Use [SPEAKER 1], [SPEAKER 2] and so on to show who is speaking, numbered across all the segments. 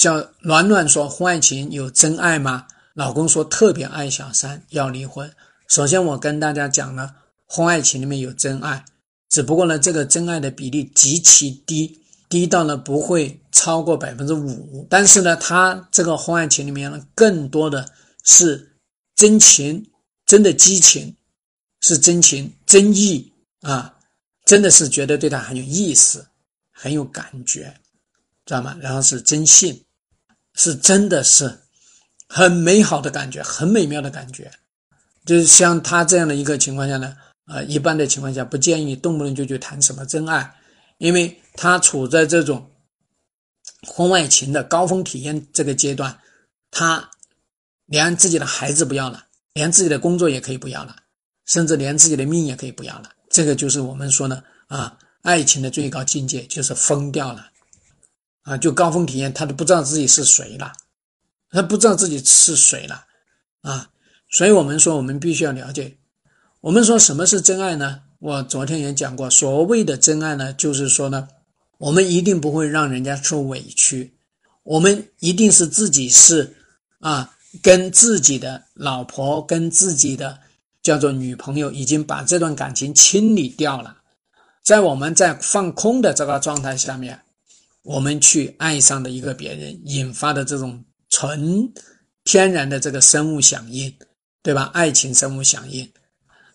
[SPEAKER 1] 叫暖暖说婚外情有真爱吗？老公说特别爱小三，要离婚。首先我跟大家讲呢，婚外情里面有真爱，只不过呢，这个真爱的比例极其低，低到呢不会超过百分之五。但是呢，他这个婚外情里面呢，更多的是真情，真的激情，是真情真意啊，真的是觉得对他很有意思，很有感觉，知道吗？然后是真性，是真的是很美好的感觉，很美妙的感觉。就是像他这样的一个情况下呢，呃，一般的情况下不建议动不动就去谈什么真爱，因为他处在这种婚外情的高峰体验这个阶段，他连自己的孩子不要了，连自己的工作也可以不要了，甚至连自己的命也可以不要了。这个就是我们说的啊，爱情的最高境界就是疯掉了，啊，就高峰体验，他都不知道自己是谁了，他不知道自己是谁了，啊。所以我们说，我们必须要了解。我们说什么是真爱呢？我昨天也讲过，所谓的真爱呢，就是说呢，我们一定不会让人家受委屈，我们一定是自己是啊，跟自己的老婆、跟自己的叫做女朋友，已经把这段感情清理掉了，在我们在放空的这个状态下面，我们去爱上的一个别人引发的这种纯天然的这个生物响应。对吧？爱情生物响应，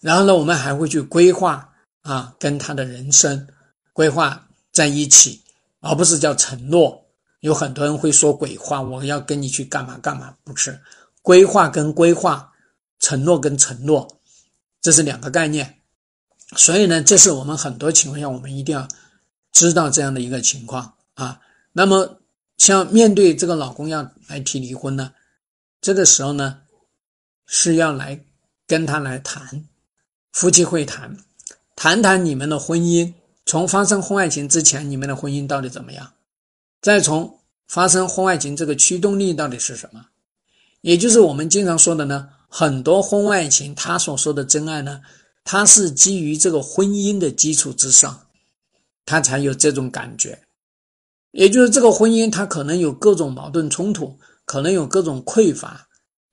[SPEAKER 1] 然后呢，我们还会去规划啊，跟他的人生规划在一起，而不是叫承诺。有很多人会说鬼话，我要跟你去干嘛干嘛，不是规划跟规划，承诺跟承诺，这是两个概念。所以呢，这是我们很多情况下我们一定要知道这样的一个情况啊。那么，像面对这个老公要来提离婚呢，这个时候呢？是要来跟他来谈夫妻会谈，谈谈你们的婚姻，从发生婚外情之前，你们的婚姻到底怎么样？再从发生婚外情这个驱动力到底是什么？也就是我们经常说的呢，很多婚外情他所说的真爱呢，它是基于这个婚姻的基础之上，他才有这种感觉。也就是这个婚姻，它可能有各种矛盾冲突，可能有各种匮乏。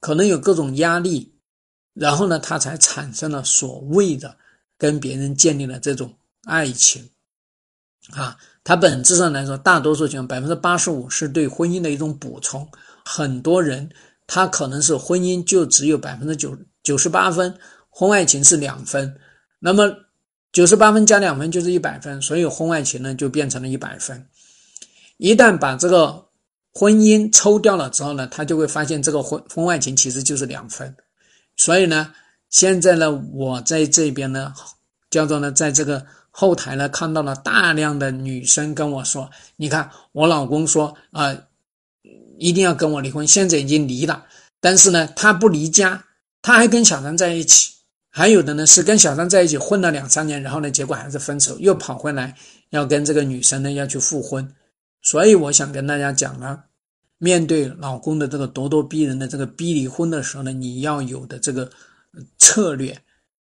[SPEAKER 1] 可能有各种压力，然后呢，他才产生了所谓的跟别人建立了这种爱情，啊，它本质上来说，大多数情况百分之八十五是对婚姻的一种补充。很多人他可能是婚姻就只有百分之九九十八分，婚外情是两分，那么九十八分加两分就是一百分，所以婚外情呢就变成了一百分。一旦把这个。婚姻抽掉了之后呢，他就会发现这个婚婚外情其实就是两分，所以呢，现在呢，我在这边呢，叫做呢，在这个后台呢，看到了大量的女生跟我说：“你看，我老公说啊，一定要跟我离婚，现在已经离了，但是呢，他不离家，他还跟小三在一起，还有的呢是跟小三在一起混了两三年，然后呢，结果还是分手，又跑回来要跟这个女生呢要去复婚。”所以我想跟大家讲呢，面对老公的这个咄咄逼人的这个逼离婚的时候呢，你要有的这个策略